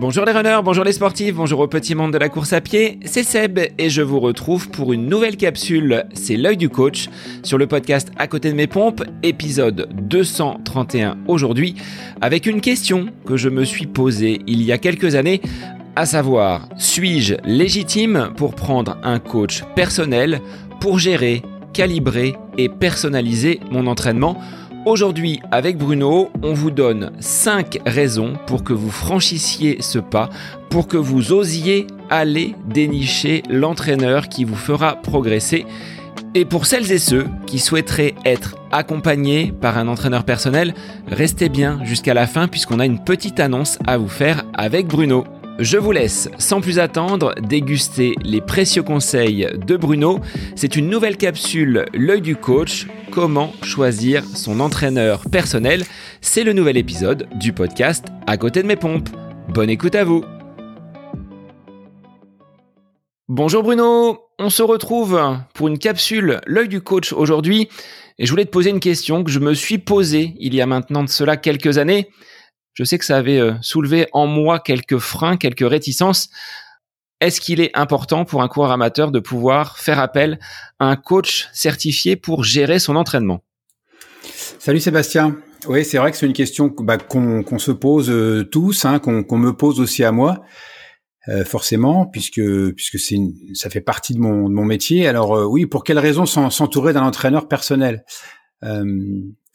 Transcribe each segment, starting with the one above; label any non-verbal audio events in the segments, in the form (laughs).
Bonjour les runners, bonjour les sportifs, bonjour au petit monde de la course à pied, c'est Seb et je vous retrouve pour une nouvelle capsule, c'est l'œil du coach, sur le podcast À côté de mes pompes, épisode 231 aujourd'hui, avec une question que je me suis posée il y a quelques années, à savoir, suis-je légitime pour prendre un coach personnel pour gérer, calibrer et personnaliser mon entraînement Aujourd'hui, avec Bruno, on vous donne 5 raisons pour que vous franchissiez ce pas, pour que vous osiez aller dénicher l'entraîneur qui vous fera progresser. Et pour celles et ceux qui souhaiteraient être accompagnés par un entraîneur personnel, restez bien jusqu'à la fin puisqu'on a une petite annonce à vous faire avec Bruno. Je vous laisse sans plus attendre déguster les précieux conseils de Bruno. C'est une nouvelle capsule L'œil du coach, comment choisir son entraîneur personnel. C'est le nouvel épisode du podcast À côté de mes pompes. Bonne écoute à vous. Bonjour Bruno, on se retrouve pour une capsule L'œil du coach aujourd'hui et je voulais te poser une question que je me suis posée il y a maintenant de cela quelques années je sais que ça avait euh, soulevé en moi quelques freins, quelques réticences. Est-ce qu'il est important pour un coureur amateur de pouvoir faire appel à un coach certifié pour gérer son entraînement? Salut Sébastien. Oui, c'est vrai que c'est une question bah, qu'on se pose euh, tous, hein, qu'on me pose aussi à moi, euh, forcément, puisque ça fait partie de mon, de mon métier. Alors oui, pour quelles raisons s'entourer d'un entraîneur personnel?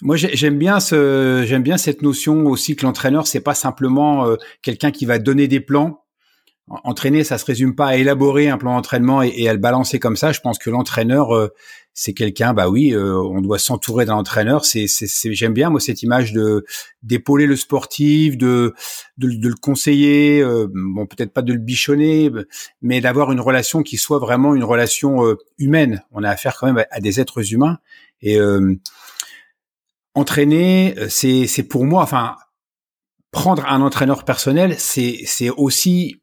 Moi, j'aime bien ce, j'aime bien cette notion aussi que l'entraîneur, c'est pas simplement euh, quelqu'un qui va donner des plans. Entraîner, ça se résume pas à élaborer un plan d'entraînement et, à le balancer comme ça. Je pense que l'entraîneur, euh, c'est quelqu'un, bah oui, euh, on doit s'entourer d'un entraîneur. J'aime bien moi cette image de d'épauler le sportif, de de, le conseiller, bon peut-être pas de le bichonner, mais d'avoir une relation qui soit vraiment une relation humaine. On a affaire quand même à des êtres humains et entraîner, euh, c'est c'est pour moi, enfin, prendre un entraîneur personnel, c'est c'est aussi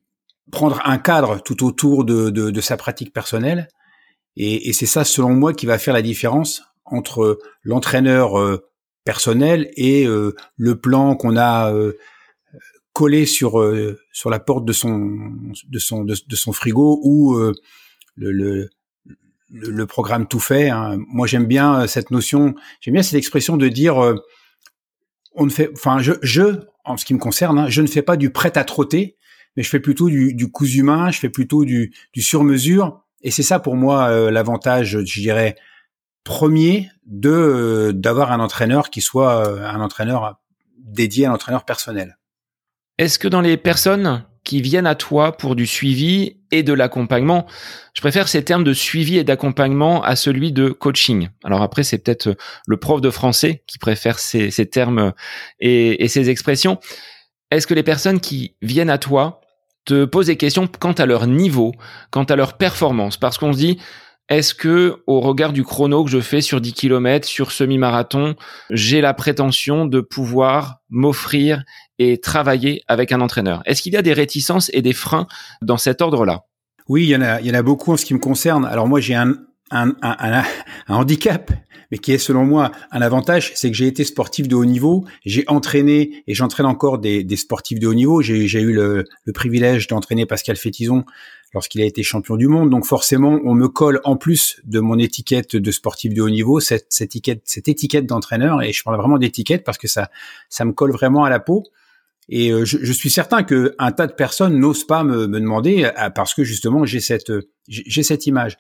prendre un cadre tout autour de de, de sa pratique personnelle, et, et c'est ça, selon moi, qui va faire la différence entre l'entraîneur euh, personnel et euh, le plan qu'on a collé sur sur la porte de son de son de, son frigo ou le, le le, programme tout fait. Hein. Moi, j'aime bien euh, cette notion, j'aime bien cette expression de dire, euh, on ne fait, enfin, je, je, en ce qui me concerne, hein, je ne fais pas du prêt à trotter, mais je fais plutôt du, du coup humain, je fais plutôt du, du sur mesure. Et c'est ça pour moi euh, l'avantage, je dirais, premier de d'avoir un entraîneur qui soit un entraîneur dédié à l'entraîneur personnel. Est-ce que dans les personnes qui viennent à toi pour du suivi et de l'accompagnement. Je préfère ces termes de suivi et d'accompagnement à celui de coaching. Alors après, c'est peut-être le prof de français qui préfère ces, termes et, et ces expressions. Est-ce que les personnes qui viennent à toi te posent des questions quant à leur niveau, quant à leur performance? Parce qu'on se dit, est-ce que, au regard du chrono que je fais sur 10 km, sur semi-marathon, j'ai la prétention de pouvoir m'offrir et travailler avec un entraîneur Est-ce qu'il y a des réticences et des freins dans cet ordre-là? Oui, il y en a, il y en a beaucoup en ce qui me concerne. Alors moi, j'ai un, un, un, un, handicap, mais qui est selon moi un avantage, c'est que j'ai été sportif de haut niveau, j'ai entraîné et j'entraîne encore des, des, sportifs de haut niveau. J'ai eu le, le privilège d'entraîner Pascal Fétizon lorsqu'il a été champion du monde. Donc forcément, on me colle en plus de mon étiquette de sportif de haut niveau cette, cette étiquette, cette étiquette d'entraîneur. Et je parle vraiment d'étiquette parce que ça, ça me colle vraiment à la peau. Et euh, je, je, suis certain que un tas de personnes n'osent pas me, me demander euh, parce que justement j'ai cette j'ai cette image.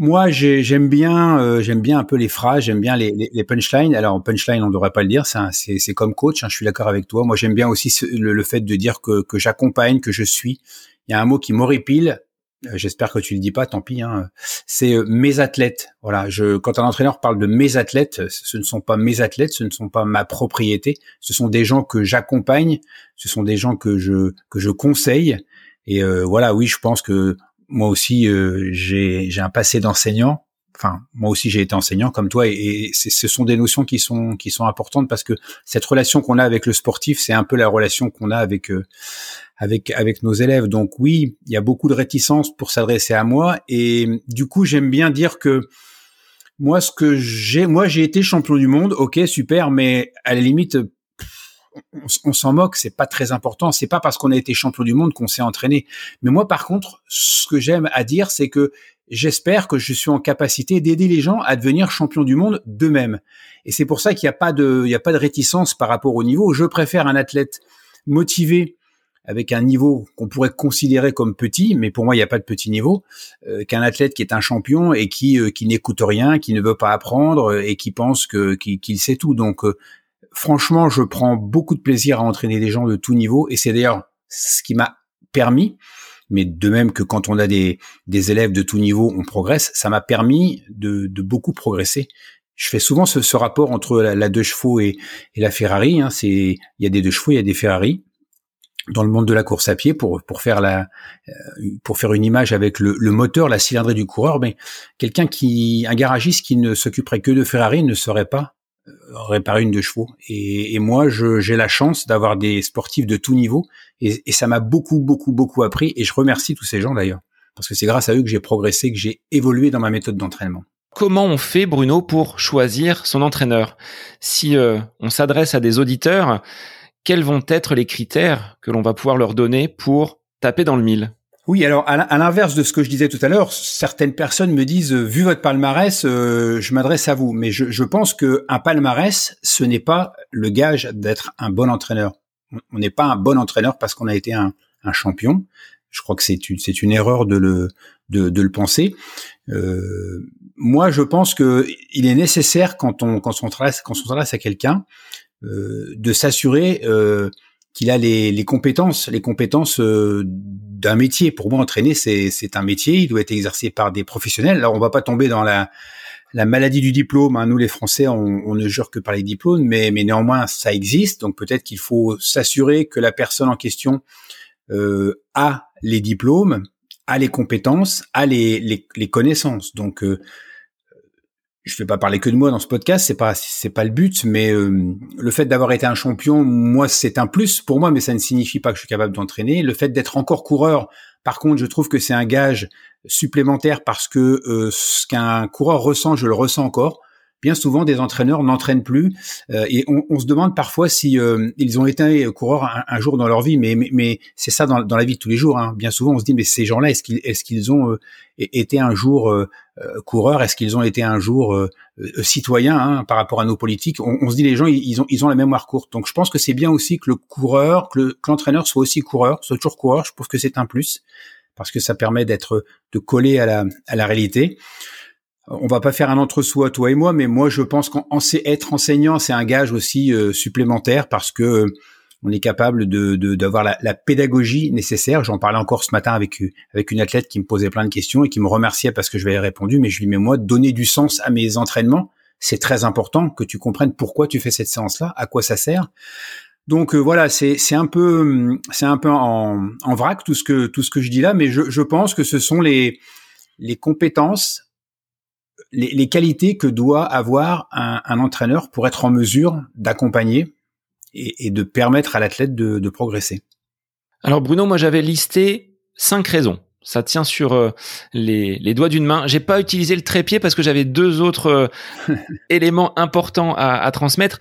Moi, j'aime bien, euh, j'aime bien un peu les phrases, j'aime bien les, les, les, punchlines. Alors, punchline, on ne devrait pas le dire, c'est comme coach. Hein, je suis d'accord avec toi. Moi, j'aime bien aussi le, le, fait de dire que, que j'accompagne, que je suis. Il y a un mot qui m'horripile. Euh, j'espère que tu le dis pas, tant pis. Hein. C'est euh, mes athlètes. Voilà. Je, quand un entraîneur parle de mes athlètes, ce ne sont pas mes athlètes, ce ne sont pas ma propriété. Ce sont des gens que j'accompagne. Ce sont des gens que je que je conseille. Et voilà, oui, je pense que moi aussi, euh, j'ai un passé d'enseignant. Enfin, moi aussi, j'ai été enseignant comme toi, et, ce sont des notions qui sont qui sont importantes parce que cette relation qu'on a avec le sportif, c'est un peu la relation qu'on a avec euh, avec avec nos élèves. Donc oui, il y a beaucoup de réticence pour s'adresser à moi, et du coup, j'aime bien dire que moi, ce que j'ai, moi, j'ai été champion du monde. Ok, super, mais à la limite, on, s'en moque, c'est pas très important. C'est pas parce qu'on a été champion du monde qu'on s'est entraîné. Mais moi, par contre, ce que j'aime à dire, c'est que j'espère que je suis en capacité d'aider les gens à devenir champions du monde d'eux-mêmes. Et c'est pour ça qu'il n'y a pas de, il a pas de réticence par rapport au niveau. Je préfère un athlète motivé avec un niveau qu'on pourrait considérer comme petit, mais pour moi il n'y a pas de petit niveau, euh, qu'un athlète qui est un champion et qui euh, qui n'écoute rien, qui ne veut pas apprendre et qui pense que qu'il sait tout. Donc euh, franchement, je prends beaucoup de plaisir à entraîner des gens de tout niveau et c'est d'ailleurs ce qui m'a permis mais de même que quand on a des, des élèves de tout niveau, on progresse, ça m'a permis de, de, beaucoup progresser. Je fais souvent ce, ce rapport entre la, deux chevaux et, et la Ferrari. Hein. C'est il y a des deux chevaux, il y a des Ferrari dans le monde de la course à pied pour pour faire la euh, pour faire une image avec le, le moteur, la cylindrée du coureur. Mais quelqu'un qui un garagiste qui ne s'occuperait que de Ferrari ne saurait pas réparer une de chevaux. Et, moi, j'ai la chance d'avoir des sportifs de tout niveau, et, et ça m'a beaucoup, beaucoup, beaucoup appris. Et je remercie tous ces gens d'ailleurs, parce que c'est grâce à eux que j'ai progressé, que j'ai évolué dans ma méthode d'entraînement. Comment on fait, Bruno, pour choisir son entraîneur? Si euh, on s'adresse à des auditeurs, quels vont être les critères que l'on va pouvoir leur donner pour taper dans le mille? Oui, alors à l'inverse de ce que je disais tout à l'heure, certaines personnes me disent, euh, vu votre palmarès, euh, je m'adresse à vous. Mais je, pense que un palmarès, ce n'est pas le gage d'être un bon entraîneur. On n'est pas un bon entraîneur parce qu'on a été un, champion. Je crois que c'est une, erreur de le, penser. Euh, moi, je pense que il est nécessaire quand on quand on s'adresse quand on à quelqu'un de s'assurer qu'il a les, compétences, les compétences euh, d'un métier. Pour moi, entraîner, c'est, un métier. Il doit être exercé par des professionnels. Alors, on va pas tomber dans la, la maladie du diplôme. Hein. Nous, les Français, on, ne jure que par les diplômes, mais, néanmoins, ça existe. Donc, peut-être qu'il faut s'assurer que la personne en question euh, a les diplômes, a les compétences, a les connaissances. Donc, euh, je vais pas parler que de moi dans ce podcast, c'est pas c'est pas le but, mais euh, le fait d'avoir été un champion, moi c'est un plus pour moi, mais ça ne signifie pas que je suis capable d'entraîner. Le fait d'être encore coureur, par contre, je trouve que c'est un gage supplémentaire parce que euh, ce qu'un coureur ressent, je le ressens encore bien souvent des entraîneurs n'entraînent plus euh, et on, on, se demande parfois si euh, ils ont été coureurs un, jour dans leur vie, mais mais, mais c'est ça dans, dans, la vie de tous les jours. Hein. Bien souvent, on se dit mais ces gens-là, est-ce qu'ils est-ce qu'ils ont euh, été un jour coureurs? Est-ce qu'ils ont été un jour citoyens hein, par rapport à nos politiques? On, on, se dit les gens ils ont ils ont la mémoire courte. Donc je pense que c'est bien aussi que le coureur, que l'entraîneur soit aussi coureur, soit toujours coureur. Je trouve que c'est un plus parce que ça permet d'être de coller à la à la réalité on va pas faire un entre-soi toi et moi, mais moi je pense qu'en être enseignant c'est un gage aussi euh, supplémentaire parce que euh, on est capable de d'avoir la, la, pédagogie nécessaire. J'en parlais encore ce matin avec avec une athlète qui me posait plein de questions et qui me remerciait parce que je lui ai répondu. Mais je lui dis moi donner du sens à mes entraînements, c'est très important que tu comprennes pourquoi tu fais cette séance-là, à quoi ça sert. Donc euh, voilà, c'est c'est un peu c'est un peu en, en vrac tout ce que tout ce que je dis là, mais je, je pense que ce sont les les compétences les, qualités que doit avoir un, entraîneur pour être en mesure d'accompagner et, de permettre à l'athlète de, progresser. Alors Bruno, moi j'avais listé cinq raisons. Ça tient sur euh, les, doigts d'une main. J'ai pas utilisé le trépied parce que j'avais deux autres euh, (laughs) éléments importants à, à transmettre.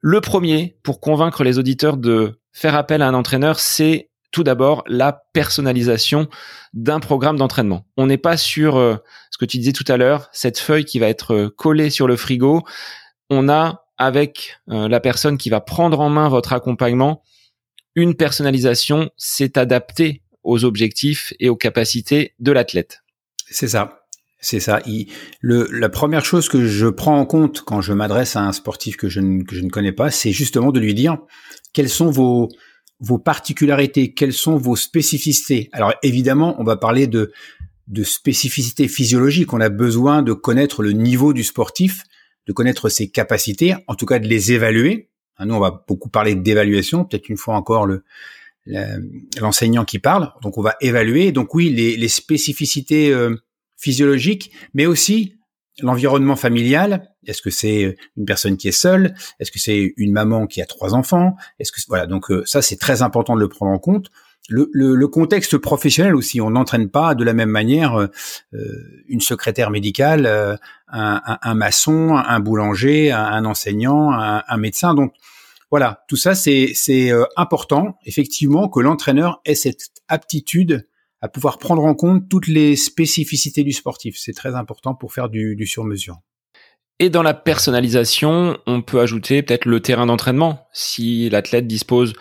Le premier, pour convaincre les auditeurs de faire appel à un entraîneur, c'est tout d'abord la personnalisation d'un programme d'entraînement. On n'est pas sur euh, ce que tu disais tout à l'heure, cette feuille qui va être euh, collée sur le frigo. On a avec euh, la personne qui va prendre en main votre accompagnement une personnalisation, c'est adapté aux objectifs et aux capacités de l'athlète. C'est ça. C'est ça. le, la première chose que je prends en compte quand je m'adresse à un sportif que je que je ne connais pas, c'est justement de lui dire quels sont vos, vos particularités, quelles sont vos spécificités? Alors évidemment, on va parler de, de spécificités physiologiques. On a besoin de connaître le niveau du sportif, de connaître ses capacités, en tout cas de les évaluer. Hein, nous, on va beaucoup parler d'évaluation, peut-être une fois encore le l'enseignant qui parle. Donc on va évaluer. Donc oui, les, spécificités euh, physiologiques, mais aussi l'environnement familial, est-ce que c'est une personne qui est seule? Est-ce que c'est une maman qui a trois enfants? Est-ce que voilà donc euh, ça c'est très important de le prendre en compte. Le, le, contexte professionnel aussi, on n'entraîne pas de la même manière euh, euh, une secrétaire médicale, un, un, maçon, un boulanger, un, enseignant, un, médecin. Donc voilà, tout ça c'est c'est euh, important effectivement que l'entraîneur ait cette aptitude à pouvoir prendre en compte toutes les spécificités du sportif. C'est très important pour faire du, du sur-mesure. Et dans la personnalisation, on peut ajouter peut-être le terrain d'entraînement. Si l'athlète dispose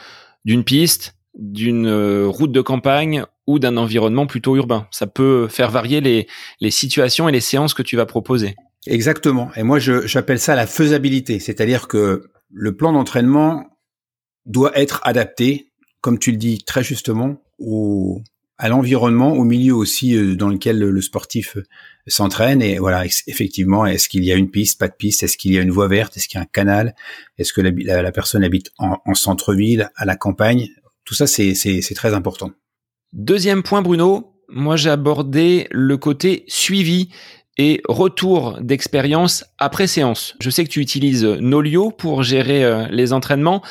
d'une piste, d'une euh, route de campagne ou d'un environnement plutôt urbain. Ça peut faire varier les, les situations et les séances que tu vas proposer. Exactement. Et moi, j'appelle ça la faisabilité. C'est-à-dire que le plan d'entraînement doit être adapté, comme tu le dis très justement, au, à l'environnement, au milieu aussi euh, dans lequel le, sportif euh, s'entraîne. Et voilà, effectivement, est-ce qu'il y a une piste, pas de piste? Est-ce qu'il y a une voie verte? Est-ce qu'il y a un canal? Est-ce que la, la, personne habite en, en centre-ville, à la campagne? Tout ça, c'est très important. Deuxième point, Bruno. Moi, j'ai abordé le côté suivi et retour d'expérience après séance. Je sais que tu utilises Nolio pour gérer euh, les entraînements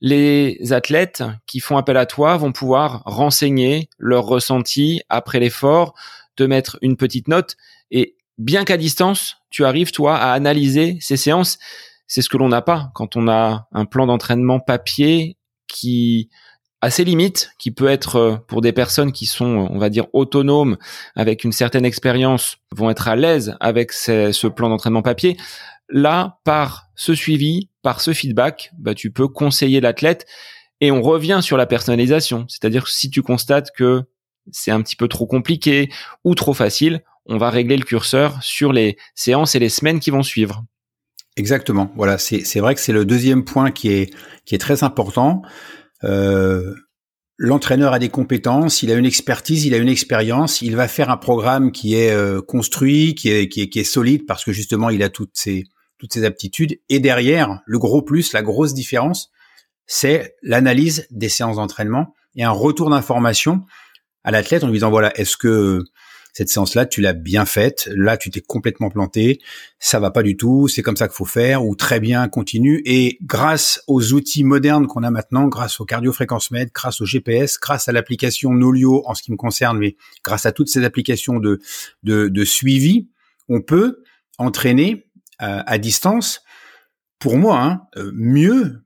les athlètes qui font appel à toi vont pouvoir renseigner leur ressenti après l'effort, te mettre une petite note et bien qu'à distance, tu arrives toi à analyser ces séances. C'est ce que l'on n'a pas quand on a un plan d'entraînement papier qui a ses limites, qui peut être euh, pour des personnes qui sont, on va dire, autonomes, avec une certaine expérience, vont être à l'aise avec ce plan d'entraînement papier. Là, par ce suivi, par ce feedback, bah, tu peux conseiller l'athlète et on revient sur la personnalisation. C'est-à-dire que si tu constates que c'est un petit peu trop compliqué ou trop facile, on va régler le curseur sur les séances et les semaines qui vont suivre. Exactement. Voilà, c'est vrai que c'est le deuxième point qui est qui est très important. Euh, L'entraîneur a des compétences, il a une expertise, il a une expérience, il va faire un programme qui est euh, construit, qui est, qui est qui est solide parce que justement il a toutes ces toutes ces aptitudes. Et derrière, le gros plus, la grosse différence, c'est l'analyse des séances d'entraînement et un retour d'information à l'athlète en lui disant voilà, est-ce que cette séance-là, tu l'as bien faite, là tu t'es complètement planté, ça va pas du tout, c'est comme ça qu'il faut faire, ou très bien, continue. Et grâce aux outils modernes qu'on a maintenant, grâce au cardiofréquence-mètre, grâce au GPS, grâce à l'application Nolio en ce qui me concerne, mais grâce à toutes ces applications de, de, de suivi, on peut entraîner à, distance, pour moi, hein, euh, mieux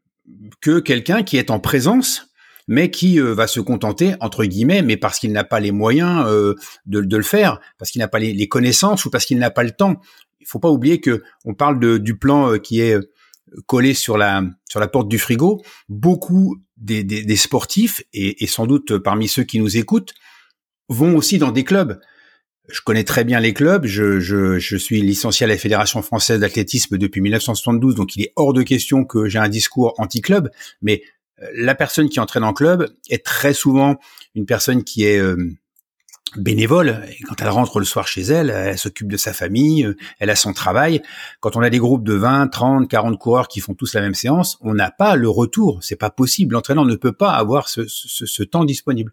que quelqu'un qui est en présence mais qui euh, va se contenter entre guillemets, mais parce qu'il n'a pas les moyens euh, de, de, le faire, parce qu'il n'a pas les, connaissances ou parce qu'il n'a pas le temps. Il faut pas oublier que on parle de, du plan qui est collé sur la sur la porte du frigo. Beaucoup des, des, des sportifs et, et, sans doute parmi ceux qui nous écoutent vont aussi dans des clubs je connais très bien les clubs. Je, je, je suis licencié à la Fédération française d'athlétisme depuis 1972, donc il est hors de question que j'ai un discours anti-club. Mais euh, la personne qui entraîne en club est très souvent une personne qui est euh, bénévole. Et quand elle rentre le soir chez elle, elle s'occupe de sa famille, euh, elle a son travail. Quand on a des groupes de 20, 30, 40 coureurs qui font tous la même séance, on n'a pas le retour. C'est pas possible. L'entraîneur ne peut pas avoir ce, ce, ce temps disponible.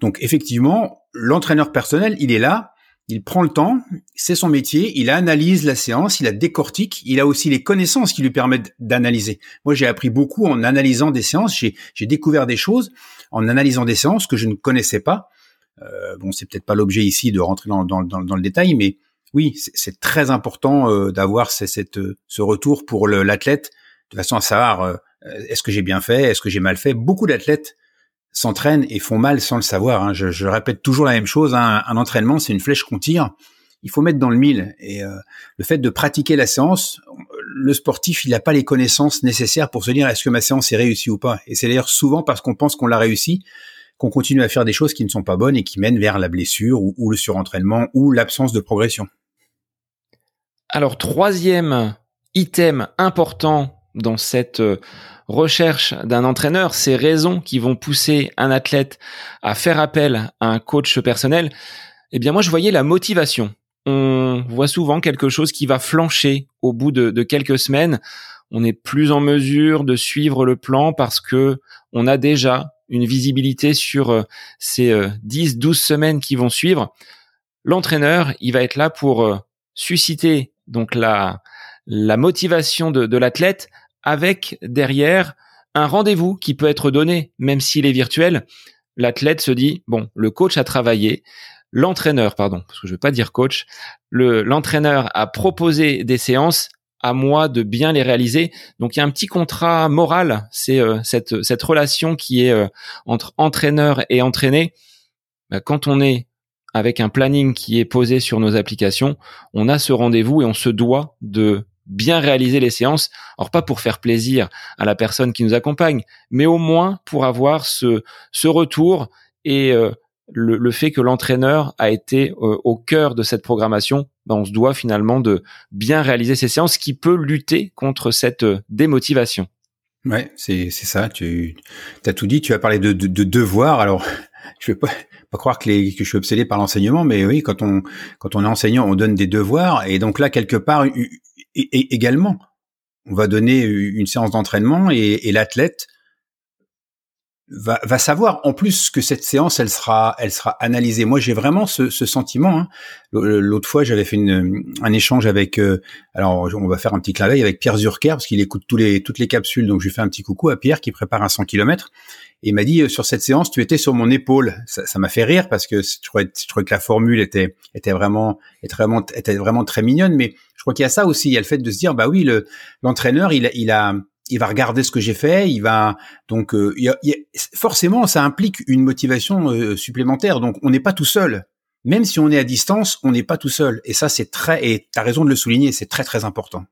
Donc effectivement, l'entraîneur personnel, il est là il prend le temps, c'est son métier, il analyse la séance, il la décortique, il a aussi les connaissances qui lui permettent d'analyser. Moi, j'ai appris beaucoup en analysant des séances, j'ai découvert des choses en analysant des séances que je ne connaissais pas. Euh, bon, c'est peut-être pas l'objet ici de rentrer dans, le détail, mais oui, c'est très important euh, d'avoir cette, ce retour pour l'athlète de façon à savoir euh, est-ce que j'ai bien fait, est-ce que j'ai mal fait? Beaucoup d'athlètes s'entraînent et font mal sans le savoir. Hein. Je, répète toujours la même chose. Hein. Un entraînement, c'est une flèche qu'on tire. Il faut mettre dans le mille. Et euh, le fait de pratiquer la séance, le sportif, il n'a pas les connaissances nécessaires pour se dire est-ce que ma séance est réussie ou pas? Et c'est d'ailleurs souvent parce qu'on pense qu'on l'a réussi qu'on continue à faire des choses qui ne sont pas bonnes et qui mènent vers la blessure ou le surentraînement ou l'absence de progression. Alors troisième item important dans cette euh, recherche d'un entraîneur, ces raisons qui vont pousser un athlète à faire appel à un coach personnel, eh bien moi je voyais la motivation. On voit souvent quelque chose qui va flancher au bout de, quelques semaines. On n'est plus en mesure de suivre le plan parce que on a déjà une visibilité sur euh, ces 10, euh, 12 semaines qui vont suivre. L'entraîneur, il va être là pour susciter donc la, la motivation de l'athlète avec derrière un rendez-vous qui peut être donné, même s'il est virtuel. L'athlète se dit, bon, le coach a travaillé, l'entraîneur, pardon, parce que je veux pas dire coach, le, l'entraîneur a proposé des séances, à moi de bien les réaliser. Donc il y a un petit contrat moral, c'est cette cette relation qui est entre entraîneur et entraîné. Bah, quand on est avec un planning qui est posé sur nos applications, on a ce rendez-vous et on se doit de bien réaliser les séances. Alors pas pour faire plaisir à la personne qui nous accompagne, mais au moins pour avoir ce, ce retour et euh, le, fait que l'entraîneur a été euh, au cœur de cette programmation. Ben on se doit finalement de bien réaliser ces séances qui peut lutter contre cette euh, démotivation. Ouais, c'est c'est ça. Tu as tout dit. Tu as parlé de, de, de. Alors, (laughs) je vais pas pas croire que, les, que je suis obsédé par l'enseignement, mais oui, quand on quand on est enseignant, on donne des devoirs, et donc là quelque part également, on va donner une séance d'entraînement et, et l'athlète va, va, savoir en plus que cette séance elle sera elle sera analysée. Moi j'ai vraiment ce, ce sentiment. Hein. L'autre fois j'avais fait une, un échange avec euh, alors on va faire un petit clin d'œil avec Pierre Zurker parce qu'il écoute tous les toutes les capsules donc je lui fais un petit coucou à Pierre qui prépare un 100 km et il m'a dit euh, sur cette séance tu étais sur mon épaule. Ça m'a fait rire parce que je trouvais, je que la formule était était vraiment était vraiment était vraiment très mignonne mais je crois qu'il y a ça aussi il y a le fait de se dire bah oui le l'entraîneur il il a il va regarder ce que j'ai fait, il va donc euh, forcément ça implique une motivation euh, supplémentaire. Donc on n'est pas tout seul. Même si on est à distance, on n'est pas tout seul. Et ça c'est très et tu as raison de le souligner, c'est très très important.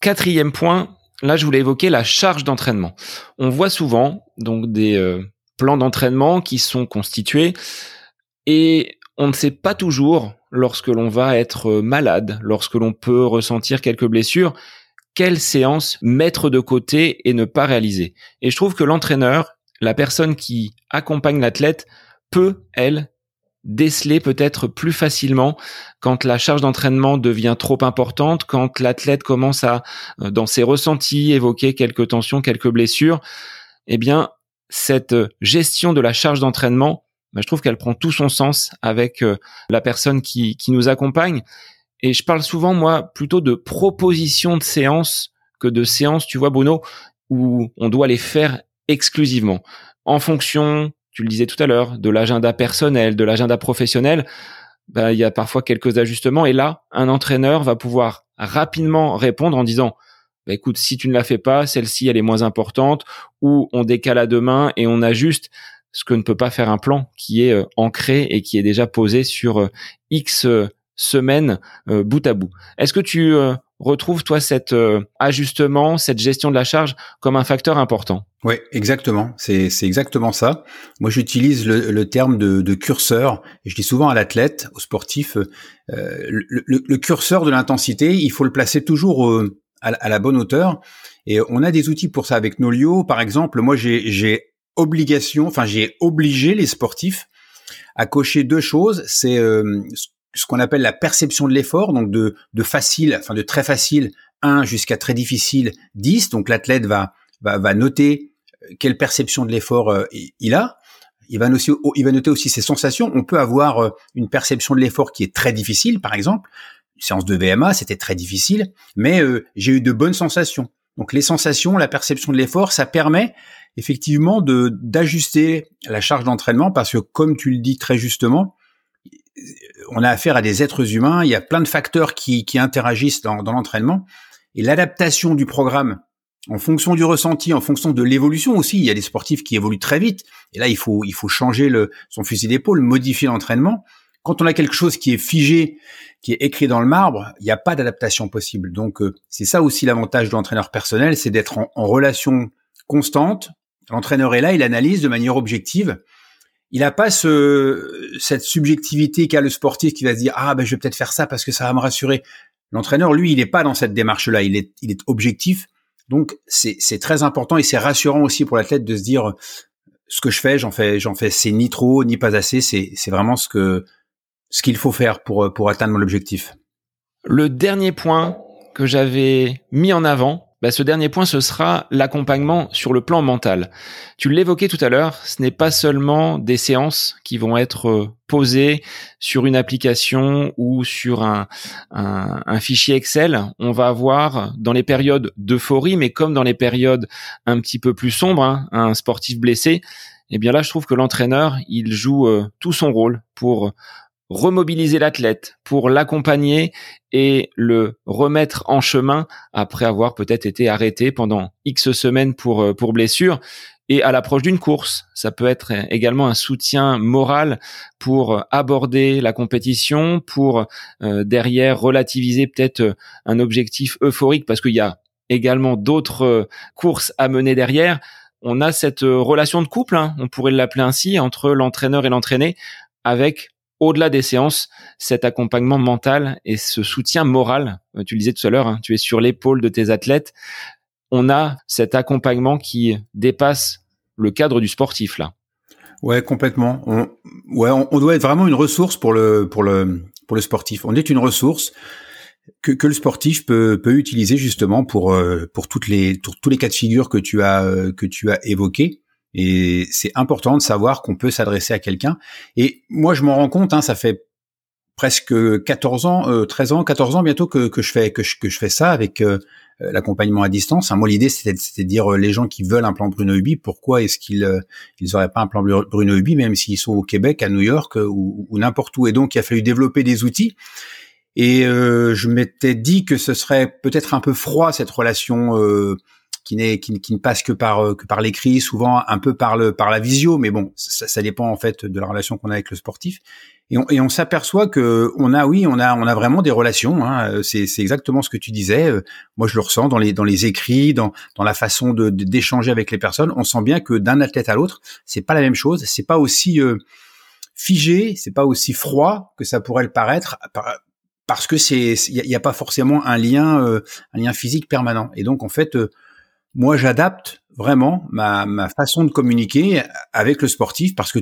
Quatrième point, là je voulais évoquer la charge d'entraînement. On voit souvent donc des euh, plans d'entraînement qui sont constitués et on ne sait pas toujours lorsque l'on va être malade, lorsque l'on peut ressentir quelques blessures, quelle séance mettre de côté et ne pas réaliser. Et je trouve que l'entraîneur, la personne qui accompagne l'athlète, peut, elle, déceler peut-être plus facilement quand la charge d'entraînement devient trop importante, quand l'athlète commence à, euh, dans ses ressentis, évoquer quelques tensions, quelques blessures. Eh bien, cette gestion de la charge d'entraînement, bah, je trouve qu'elle prend tout son sens avec euh, la personne qui, qui nous accompagne. Et je parle souvent, moi, plutôt de propositions de séances que de séances, tu vois, Bruno, où on doit les faire exclusivement. En fonction, tu le disais tout à l'heure, de l'agenda personnel, de l'agenda professionnel, ben, il y a parfois quelques ajustements. Et là, un entraîneur va pouvoir rapidement répondre en disant, bah, écoute, si tu ne la fais pas, celle-ci, elle est moins importante, ou on décale à demain et on ajuste ce que ne peut pas faire un plan qui est euh, ancré et qui est déjà posé sur euh, X euh, semaine euh, bout à bout. Est-ce que tu euh, retrouves toi cet euh, ajustement, cette gestion de la charge comme un facteur important? Oui, exactement. C'est exactement ça. Moi, j'utilise le, terme de, curseur. Et je dis souvent à l'athlète, au sportif, le, curseur de l'intensité, il faut le placer toujours à, la bonne hauteur. Et on a des outils pour ça avec Nolio. Par exemple, moi, j'ai obligation, enfin, j'ai obligé les sportifs à cocher deux choses. C'est ce qu'on appelle la perception de l'effort, donc de, de facile, enfin de très facile 1 jusqu'à très difficile 10. Donc l'athlète va, va, va noter euh, quelle perception de l'effort euh, il a. Il va, noter, il va noter aussi ses sensations. On peut avoir euh, une perception de l'effort qui est très difficile, par exemple. Une séance de VMA, c'était très difficile, mais j'ai eu de bonnes sensations. Donc les sensations, la perception de l'effort, ça permet effectivement de d'ajuster la charge d'entraînement parce que comme tu le dis très justement, on a affaire à des êtres humains, il y a plein de facteurs qui, interagissent dans, l'entraînement, et l'adaptation du programme en fonction du ressenti, en fonction de l'évolution aussi, il y a des sportifs qui évoluent très vite, et là il faut, il faut changer le, son fusil d'épaule, modifier l'entraînement. Quand on a quelque chose qui est figé, qui est écrit dans le marbre, il n'y a pas d'adaptation possible. Donc euh, c'est ça aussi l'avantage de l'entraîneur personnel, c'est d'être en, en relation constante. L'entraîneur est là, il analyse de manière objective, il n'a pas ce, cette subjectivité qu'a le sportif qui va se dire ah ben je vais peut-être faire ça parce que ça va me rassurer. L'entraîneur, lui, il n'est pas dans cette démarche-là. Il est, il est objectif. Donc c'est, très important et c'est rassurant aussi pour l'athlète de se dire ce que je fais, j'en fais, j'en fais, c'est ni trop ni pas assez. C'est, c'est vraiment ce que ce qu'il faut faire pour pour atteindre mon objectif. Le dernier point que j'avais mis en avant, bah, ce dernier point, ce sera l'accompagnement sur le plan mental. Tu l'évoquais tout à l'heure, ce n'est pas seulement des séances qui vont être euh, posées sur une application ou sur un, un, fichier Excel. On va avoir dans les périodes d'euphorie, mais comme dans les périodes un petit peu plus sombres, hein, un sportif blessé, eh bien là, je trouve que l'entraîneur, il joue euh, tout son rôle pour remobiliser l'athlète, pour l'accompagner et le remettre en chemin après avoir peut-être été arrêté pendant X semaines pour, euh, pour blessure. Et à l'approche d'une course, ça peut être également un soutien moral pour aborder la compétition, pour euh, derrière relativiser peut-être un objectif euphorique parce qu'il y a également d'autres euh, courses à mener derrière. On a cette relation de couple, hein, on pourrait l'appeler ainsi, entre l'entraîneur et l'entraîné, avec au-delà des séances, cet accompagnement mental et ce soutien moral. Euh, tu le disais tout à l'heure, hein, tu es sur l'épaule de tes athlètes. On a cet accompagnement qui dépasse le cadre du sportif là. Ouais, complètement. On, ouais, on, doit être vraiment une ressource pour le pour le pour le sportif. On est une ressource que, que le sportif peut peut utiliser justement pour euh, pour toutes les pour tous les cas de figure que tu as euh, que tu as évoqués. Et c'est important de savoir qu'on peut s'adresser à quelqu'un. Et moi, je m'en rends compte, hein, ça fait presque 14 ans, euh, 13 ans, 14 ans bientôt que, je fais que je, fais ça avec euh, l'accompagnement à distance. Hein, moi, l'idée, c'était de dire euh, les gens qui veulent un plan Bruno Ubi, pourquoi est-ce qu'ils euh, ils auraient pas un plan Bruno Ubi, même s'ils sont au Québec, à New York ou, ou n'importe où. Et donc, il a fallu développer des outils. Et je m'étais dit que ce serait peut-être un peu froid cette relation qui n'est qui, ne passe que par euh, que par l'écrit, souvent un peu par le par la visio, mais bon, ça, ça dépend en fait de la relation qu'on a avec le sportif. Et on, et on s'aperçoit que on a oui, on a on a vraiment des relations. Hein, c'est c'est exactement ce que tu disais. Euh, moi, je le ressens dans les dans les écrits, dans dans la façon de d'échanger avec les personnes. On sent bien que d'un athlète à l'autre, c'est pas la même chose. C'est pas aussi euh, figé, c'est pas aussi froid que ça pourrait le paraître parce que c'est il y, a pas forcément un lien euh, un lien physique permanent et donc en fait moi, j'adapte vraiment ma, ma façon de communiquer avec le sportif parce que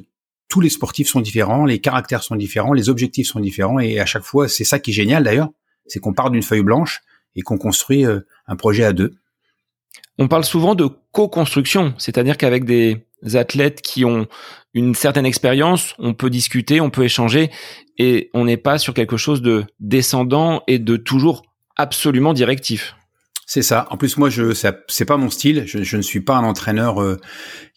tous les sportifs sont différents, les caractères sont différents, les objectifs sont différents et à chaque fois, c'est ça qui est génial d'ailleurs, c'est qu'on part d'une feuille blanche et qu'on construit euh, un projet à deux. On parle souvent de co-construction, c'est-à-dire qu'avec des athlètes qui ont une certaine expérience, on peut discuter, on peut échanger et on n'est pas sur quelque chose de descendant et de toujours absolument directif. C'est ça. En plus, moi, je c'est pas mon style. Je, je, ne suis pas un entraîneur euh,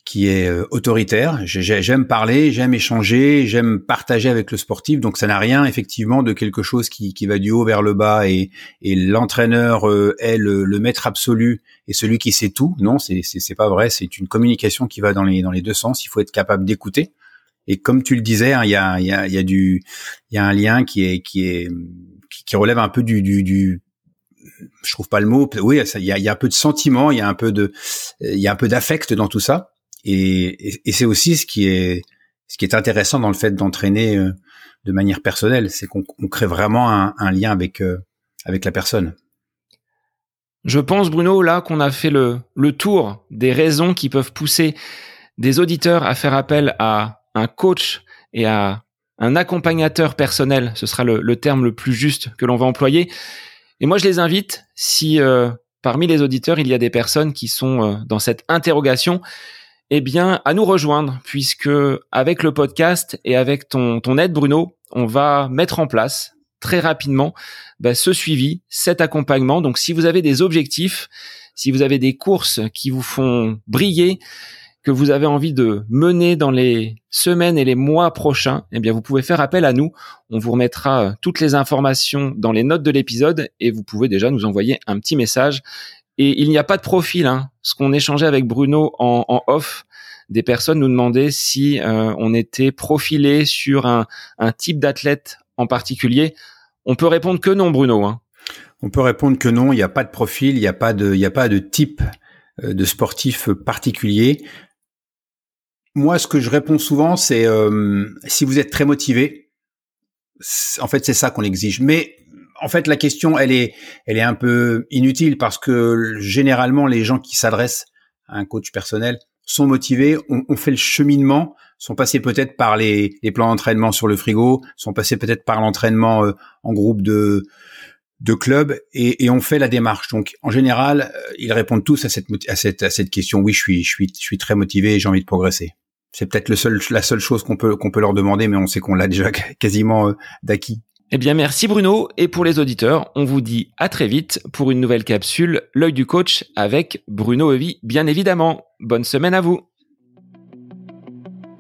qui est euh, autoritaire. J'aime parler, j'aime échanger, j'aime partager avec le sportif. Donc, ça n'a rien effectivement de quelque chose qui, qui va du haut vers le bas et, et l'entraîneur euh, est le, le, maître absolu et celui qui sait tout. Non, c'est c'est pas vrai. C'est une communication qui va dans les dans les deux sens. Il faut être capable d'écouter. Et comme tu le disais, hein, il y, a, y, a, y a du il y a un lien qui est qui est qui relève un peu du, du, du je trouve pas le mot. Oui, il y a, un peu de sentiment, il y a un peu de, il y a un peu d'affect dans tout ça. Et, c'est aussi ce qui est, ce qui est intéressant dans le fait d'entraîner euh, de manière personnelle, c'est qu'on crée vraiment un, lien avec euh, avec la personne. Je pense, Bruno, là qu'on a fait le, le tour des raisons qui peuvent pousser des auditeurs à faire appel à un coach et à un accompagnateur personnel, ce sera le terme le plus juste que l'on va employer. Et moi, je les invite, si euh, parmi les auditeurs, il y a des personnes qui sont euh, dans cette interrogation, eh bien, à nous rejoindre, puisque avec le podcast et avec ton, ton aide, Bruno, on va mettre en place très rapidement bah, ce suivi, cet accompagnement. Donc, si vous avez des objectifs, si vous avez des courses qui vous font briller, que vous avez envie de mener dans les semaines et les mois prochains, eh bien, vous pouvez faire appel à nous. On vous remettra euh, toutes les informations dans les notes de l'épisode et vous pouvez déjà nous envoyer un petit message. Et il n'y a pas de profil. Hein. Ce qu'on échangeait avec Bruno en, off, des personnes nous demandaient si euh, on était profilé sur un, type d'athlète en particulier. On peut répondre que non, Bruno. Hein. On peut répondre que non. Il n'y a pas de profil, il n'y a pas de, il n'y a pas de type euh, de sportif particulier. Moi, ce que je réponds souvent, c'est euh, si vous êtes très motivé, en fait, c'est ça qu'on exige. Mais en fait, la question, elle est, elle est un peu inutile parce que généralement, les gens qui s'adressent à un coach personnel sont motivés, ont, fait le cheminement, sont passés peut-être par les, les plans d'entraînement sur le frigo, sont passés peut-être par l'entraînement euh, en groupe de de club et, et on fait la démarche. Donc en général, euh, ils répondent tous à cette, à cette, à cette question. Oui, je suis, je suis, je suis très motivé et j'ai envie de progresser c'est peut-être la seule chose qu'on peut qu'on peut leur demander, mais on sait qu'on l'a déjà (laughs) quasiment euh, d'acquis. Eh bien, merci Bruno. Et pour les auditeurs, on vous dit à très vite pour une nouvelle capsule, l'œil du coach avec Bruno Evi, bien évidemment. Bonne semaine à vous.